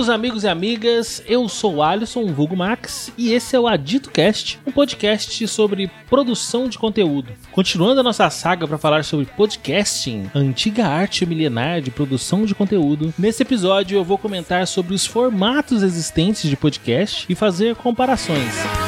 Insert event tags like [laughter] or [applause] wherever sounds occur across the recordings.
Bem-vindos, amigos e amigas. Eu sou o Alisson, vulgo Max, e esse é o Adito Cast, um podcast sobre produção de conteúdo. Continuando a nossa saga para falar sobre podcasting, antiga arte milenar de produção de conteúdo, nesse episódio eu vou comentar sobre os formatos existentes de podcast e fazer comparações.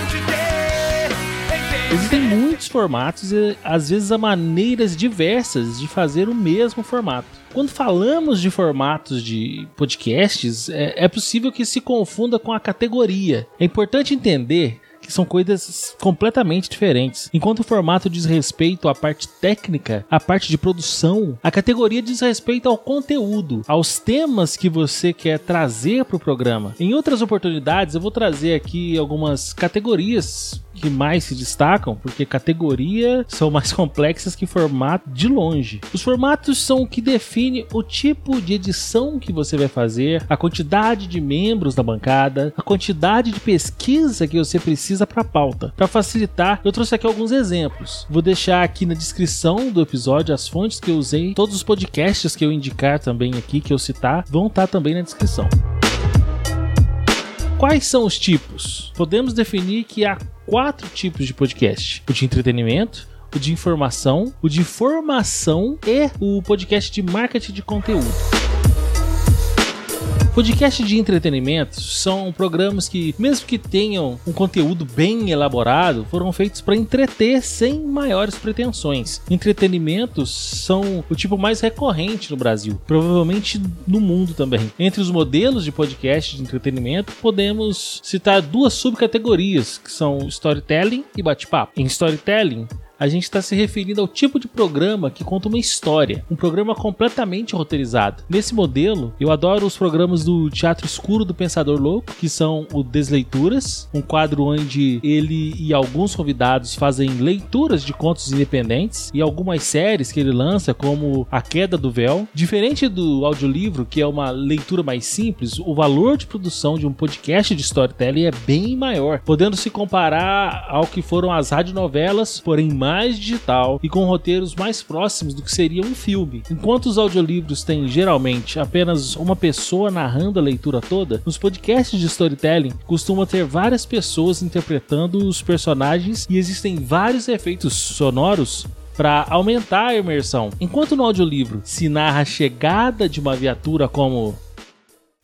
Existem muitos formatos e às vezes há maneiras diversas de fazer o mesmo formato. Quando falamos de formatos de podcasts, é, é possível que se confunda com a categoria. É importante entender que são coisas completamente diferentes. Enquanto o formato diz respeito à parte técnica, à parte de produção, a categoria diz respeito ao conteúdo, aos temas que você quer trazer para o programa. Em outras oportunidades, eu vou trazer aqui algumas categorias que mais se destacam, porque categoria são mais [laughs] complexas que formato de longe. Os formatos são o que define o tipo de edição que você vai fazer, a quantidade de membros da bancada, a quantidade de pesquisa que você precisa para a pauta. Para facilitar, eu trouxe aqui alguns exemplos. Vou deixar aqui na descrição do episódio as fontes que eu usei, todos os podcasts que eu indicar também aqui, que eu citar, vão estar também na descrição. Quais são os tipos? Podemos definir que há quatro tipos de podcast: o de entretenimento, o de informação, o de formação e o podcast de marketing de conteúdo. Podcast de entretenimento são programas que, mesmo que tenham um conteúdo bem elaborado, foram feitos para entreter sem maiores pretensões. Entretenimentos são o tipo mais recorrente no Brasil, provavelmente no mundo também. Entre os modelos de podcast de entretenimento, podemos citar duas subcategorias, que são storytelling e bate-papo. Em storytelling, a gente está se referindo ao tipo de programa que conta uma história, um programa completamente roteirizado. Nesse modelo, eu adoro os programas do Teatro Escuro do Pensador Louco, que são o Desleituras, um quadro onde ele e alguns convidados fazem leituras de contos independentes e algumas séries que ele lança, como A Queda do Véu. Diferente do audiolivro, que é uma leitura mais simples, o valor de produção de um podcast de storytelling é bem maior, podendo se comparar ao que foram as radionovelas, porém mais mais digital e com roteiros mais próximos do que seria um filme. Enquanto os audiolivros têm geralmente apenas uma pessoa narrando a leitura toda, nos podcasts de storytelling costuma ter várias pessoas interpretando os personagens e existem vários efeitos sonoros para aumentar a imersão. Enquanto no audiolivro se narra a chegada de uma viatura como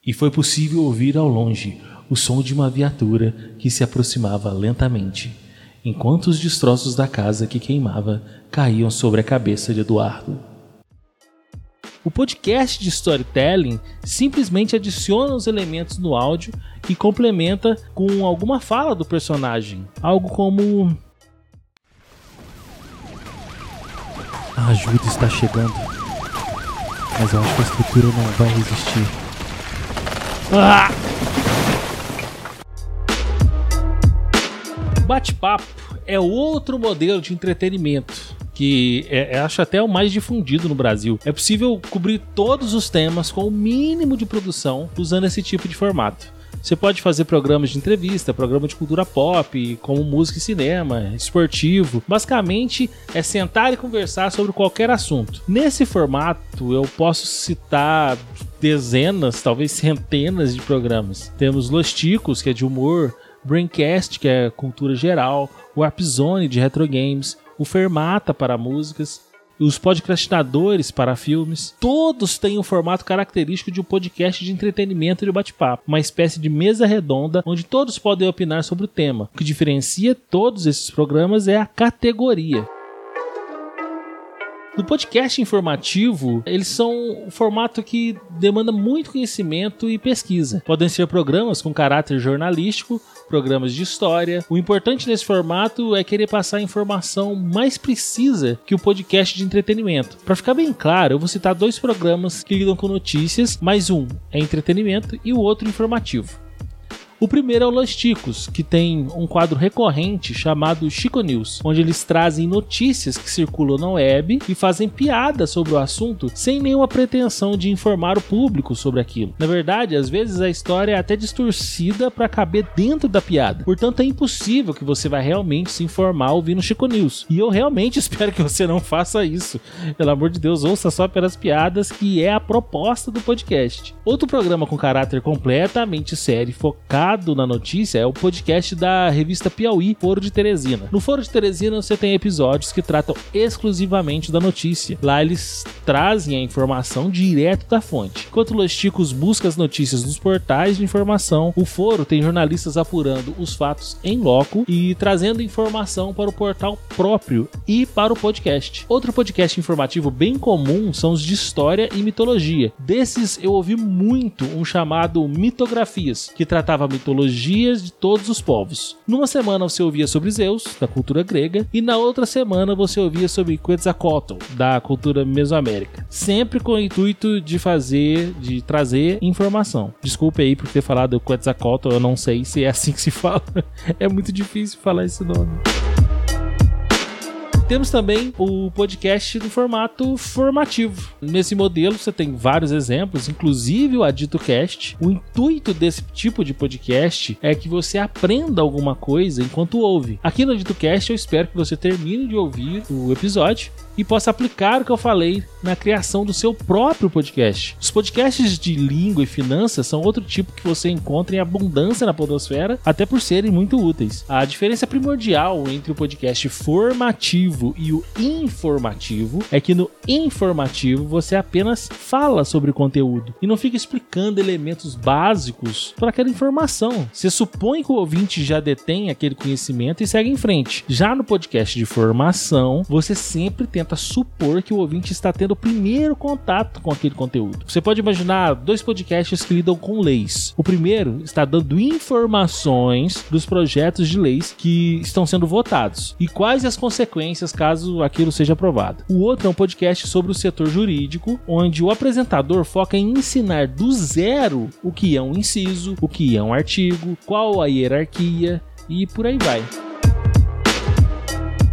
e foi possível ouvir ao longe o som de uma viatura que se aproximava lentamente enquanto os destroços da casa que queimava caíam sobre a cabeça de Eduardo. O podcast de storytelling simplesmente adiciona os elementos no áudio e complementa com alguma fala do personagem, algo como A ajuda está chegando, mas eu acho que a estrutura não vai resistir. Ah! Bate-papo é outro modelo de entretenimento que é, é, acho até o mais difundido no Brasil. É possível cobrir todos os temas com o mínimo de produção usando esse tipo de formato. Você pode fazer programas de entrevista, programa de cultura pop, como música e cinema, esportivo. Basicamente é sentar e conversar sobre qualquer assunto. Nesse formato eu posso citar dezenas, talvez centenas de programas. Temos Los Ticos, que é de humor, Braincast, que é cultura geral, o Warp Zone de retro games, o Fermata para músicas, os podcastinadores para filmes, todos têm um formato característico de um podcast de entretenimento e de bate-papo, uma espécie de mesa redonda onde todos podem opinar sobre o tema. O que diferencia todos esses programas é a categoria. No podcast informativo, eles são um formato que demanda muito conhecimento e pesquisa. Podem ser programas com caráter jornalístico, programas de história. O importante nesse formato é querer passar a informação mais precisa que o podcast de entretenimento. Para ficar bem claro, eu vou citar dois programas que lidam com notícias, mas um é entretenimento e o outro informativo. O primeiro é o Los Ticos, que tem um quadro recorrente chamado Chico News, onde eles trazem notícias que circulam na web e fazem piadas sobre o assunto sem nenhuma pretensão de informar o público sobre aquilo. Na verdade, às vezes a história é até distorcida para caber dentro da piada. Portanto, é impossível que você vai realmente se informar ouvindo Chico News. E eu realmente [laughs] espero que você não faça isso. Pelo amor de Deus, ouça só pelas piadas, que é a proposta do podcast. Outro programa com caráter completamente sério, focado na notícia, é o podcast da revista Piauí, Foro de Teresina. No Foro de Teresina você tem episódios que tratam exclusivamente da notícia. Lá eles trazem a informação direto da fonte. Enquanto Los Chicos busca as notícias nos portais de informação, o Foro tem jornalistas apurando os fatos em loco e trazendo informação para o portal próprio e para o podcast. Outro podcast informativo bem comum são os de história e mitologia. Desses eu ouvi muito um chamado Mitografias, que tratava mitologias de todos os povos. Numa semana você ouvia sobre Zeus, da cultura grega, e na outra semana você ouvia sobre Quetzalcoatl, da cultura mesoamérica. Sempre com o intuito de fazer, de trazer informação. Desculpe aí por ter falado Quetzalcoatl, eu não sei se é assim que se fala. [laughs] É muito difícil falar esse nome. Temos também o podcast no formato formativo. Nesse modelo você tem vários exemplos, inclusive o Adito Cast. O intuito desse tipo de podcast é que você aprenda alguma coisa enquanto ouve. Aqui no Adito Cast eu espero que você termine de ouvir o episódio e possa aplicar o que eu falei na criação do seu próprio podcast. Os podcasts de língua e finanças são outro tipo que você encontra em abundância na podosfera, até por serem muito úteis. A diferença primordial entre o podcast formativo e o informativo é que no informativo você apenas fala sobre o conteúdo e não fica explicando elementos básicos para aquela informação. Você supõe que o ouvinte já detém aquele conhecimento e segue em frente. Já no podcast de formação, você sempre tenta tenta supor que o ouvinte está tendo o primeiro contato com aquele conteúdo. Você pode imaginar dois podcasts que lidam com leis. O primeiro está dando informações dos projetos de leis que estão sendo votados e quais as consequências caso aquilo seja aprovado. O outro é um podcast sobre o setor jurídico, onde o apresentador foca em ensinar do zero o que é um inciso, o que é um artigo, qual a hierarquia e por aí vai.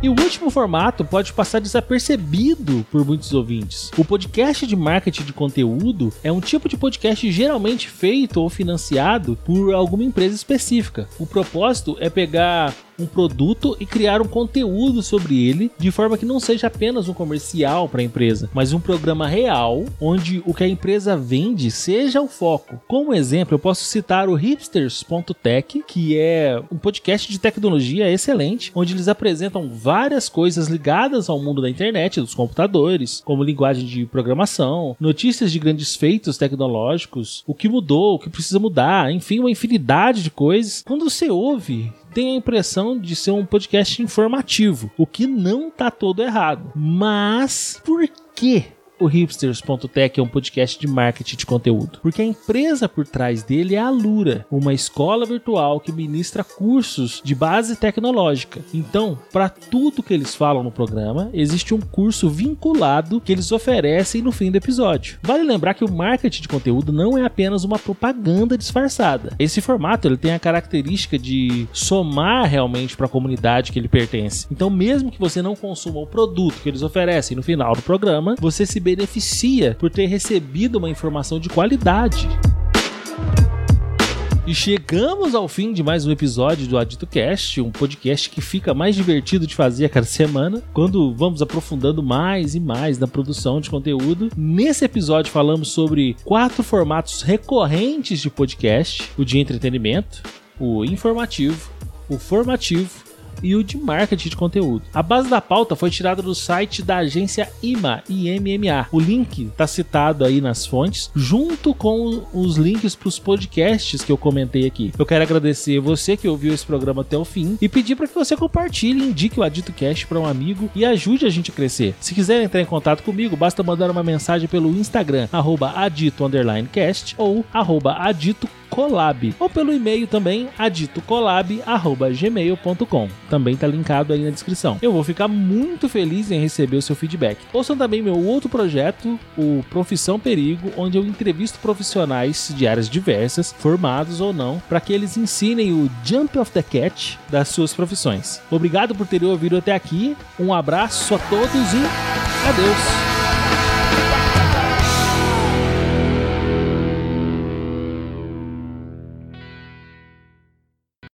E o último formato pode passar desapercebido por muitos ouvintes. O podcast de marketing de conteúdo é um tipo de podcast geralmente feito ou financiado por alguma empresa específica. O propósito é pegar um produto e criar um conteúdo sobre ele de forma que não seja apenas um comercial para a empresa, mas um programa real onde o que a empresa vende seja o foco. Como exemplo, eu posso citar o hipsters.tech, que é um podcast de tecnologia excelente, onde eles apresentam várias coisas ligadas ao mundo da internet, dos computadores, como linguagem de programação, notícias de grandes feitos tecnológicos, o que mudou, o que precisa mudar, enfim, uma infinidade de coisas. Quando você ouve tem a impressão de ser um podcast informativo, o que não tá todo errado. Mas por que o hipsters.tech é um podcast de marketing de conteúdo, porque a empresa por trás dele é a Lura, uma escola virtual que ministra cursos de base tecnológica. Então, para tudo que eles falam no programa, existe um curso vinculado que eles oferecem no fim do episódio. Vale lembrar que o marketing de conteúdo não é apenas uma propaganda disfarçada. Esse formato ele tem a característica de somar realmente para a comunidade que ele pertence. Então, mesmo que você não consuma o produto que eles oferecem no final do programa, você se beneficia por ter recebido uma informação de qualidade. E chegamos ao fim de mais um episódio do Adito Cast, um podcast que fica mais divertido de fazer a cada semana, quando vamos aprofundando mais e mais na produção de conteúdo. Nesse episódio falamos sobre quatro formatos recorrentes de podcast: o de entretenimento, o informativo, o formativo e o de marketing de conteúdo. A base da pauta foi tirada do site da agência IMA, IMMA. O link está citado aí nas fontes, junto com os links para os podcasts que eu comentei aqui. Eu quero agradecer você que ouviu esse programa até o fim e pedir para que você compartilhe, indique o Adito Cast para um amigo e ajude a gente a crescer. Se quiser entrar em contato comigo, basta mandar uma mensagem pelo Instagram, adito_cast ou adito Colab, ou pelo e-mail também aditocolab@gmail.com. Também tá linkado aí na descrição. Eu vou ficar muito feliz em receber o seu feedback. Ouçam também meu outro projeto, o Profissão Perigo, onde eu entrevisto profissionais de áreas diversas, formados ou não, para que eles ensinem o Jump of the Cat das suas profissões. Obrigado por terem ouvido até aqui. Um abraço a todos e adeus.